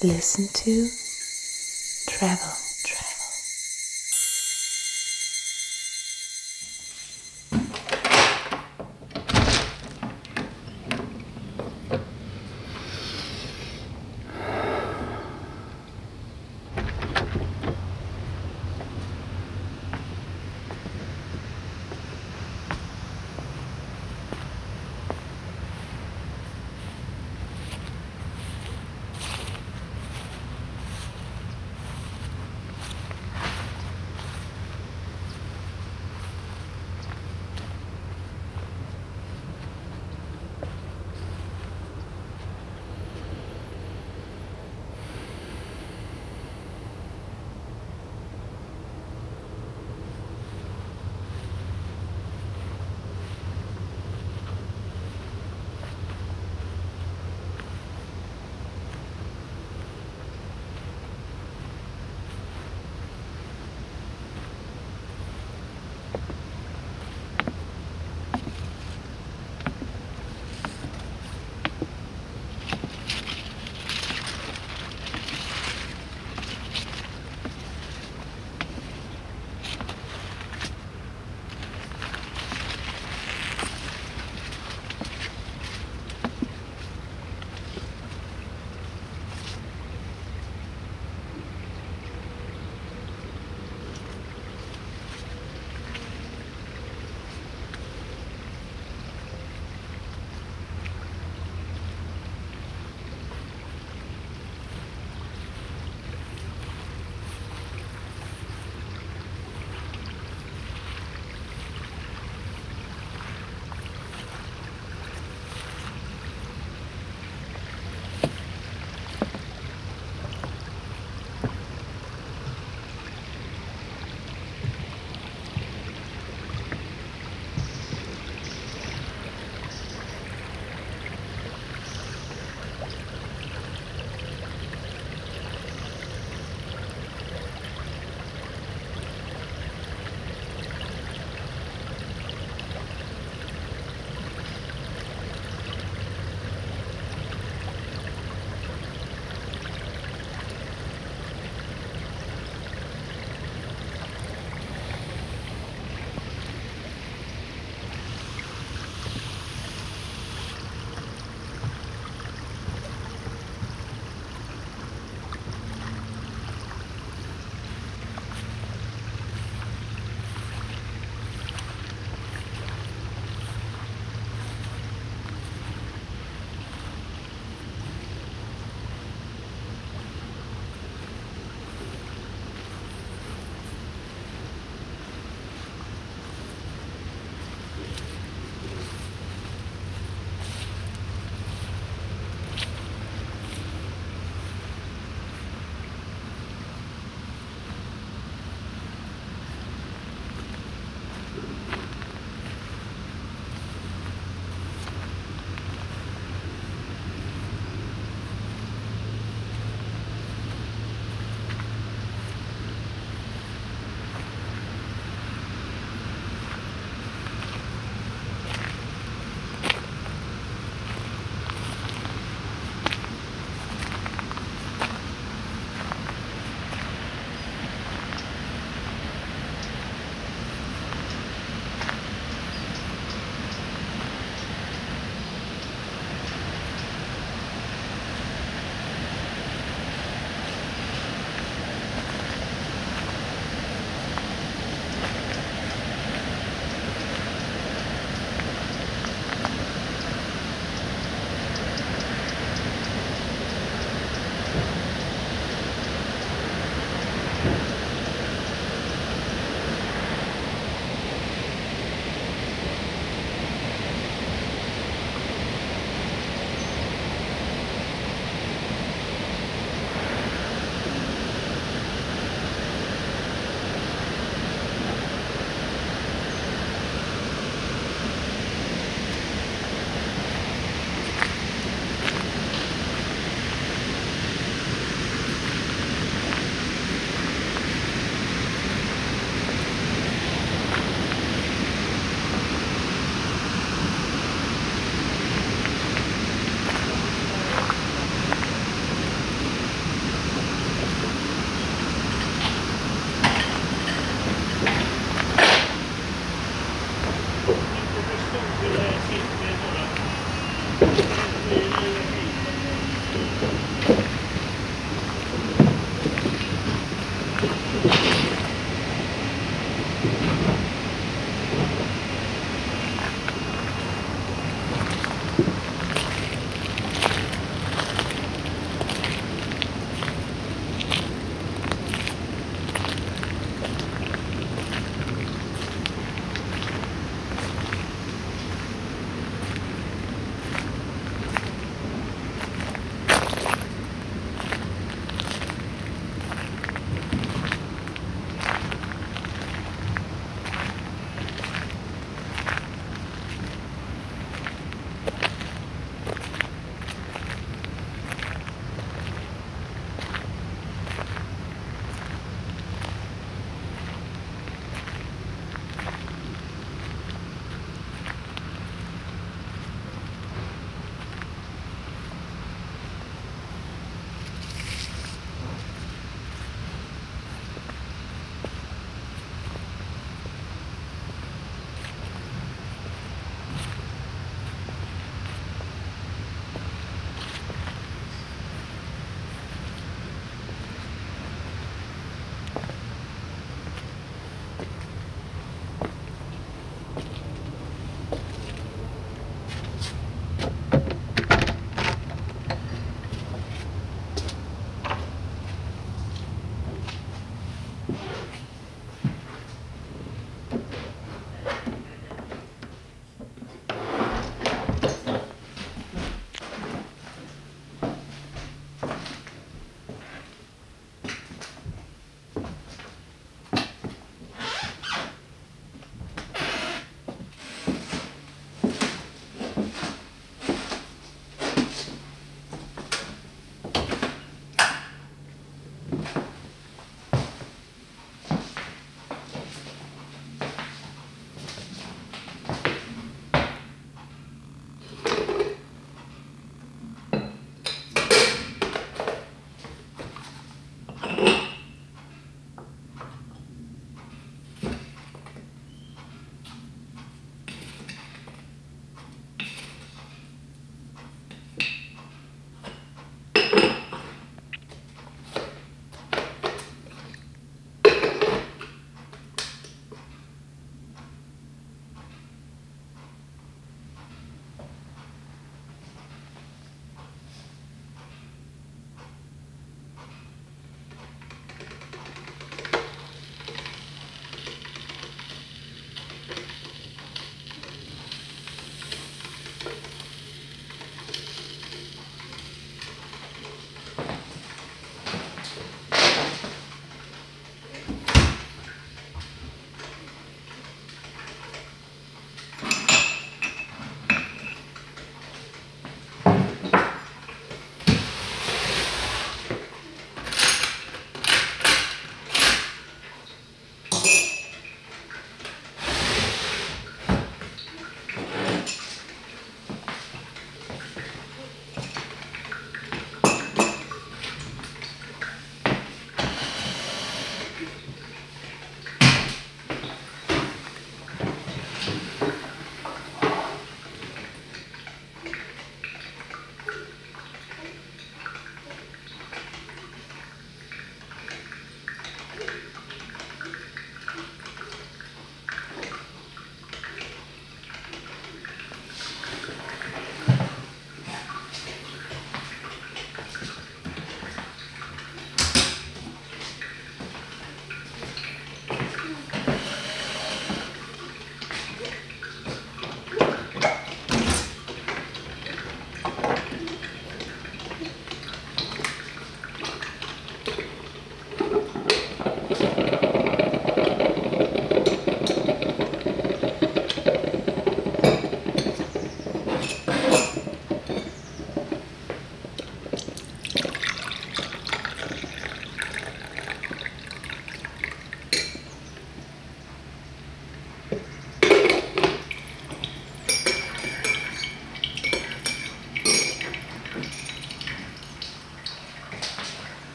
Listen to travel.